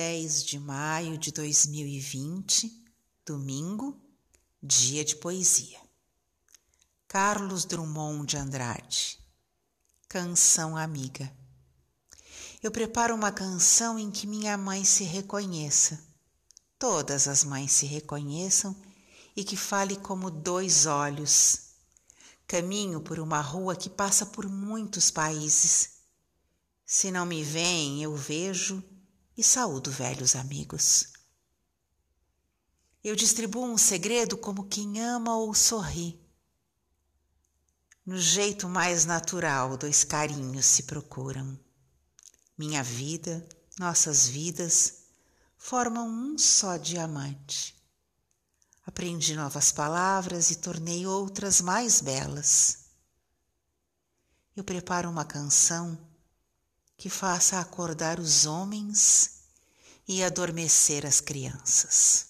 10 de maio de 2020, domingo, dia de poesia. Carlos Drummond de Andrade. Canção amiga. Eu preparo uma canção em que minha mãe se reconheça, todas as mães se reconheçam e que fale como dois olhos. Caminho por uma rua que passa por muitos países. Se não me veem, eu vejo e saúdo velhos amigos. Eu distribuo um segredo como quem ama ou sorri. No jeito mais natural, dois carinhos se procuram. Minha vida, nossas vidas formam um só diamante. Aprendi novas palavras e tornei outras mais belas. Eu preparo uma canção que faça acordar os homens e adormecer as crianças.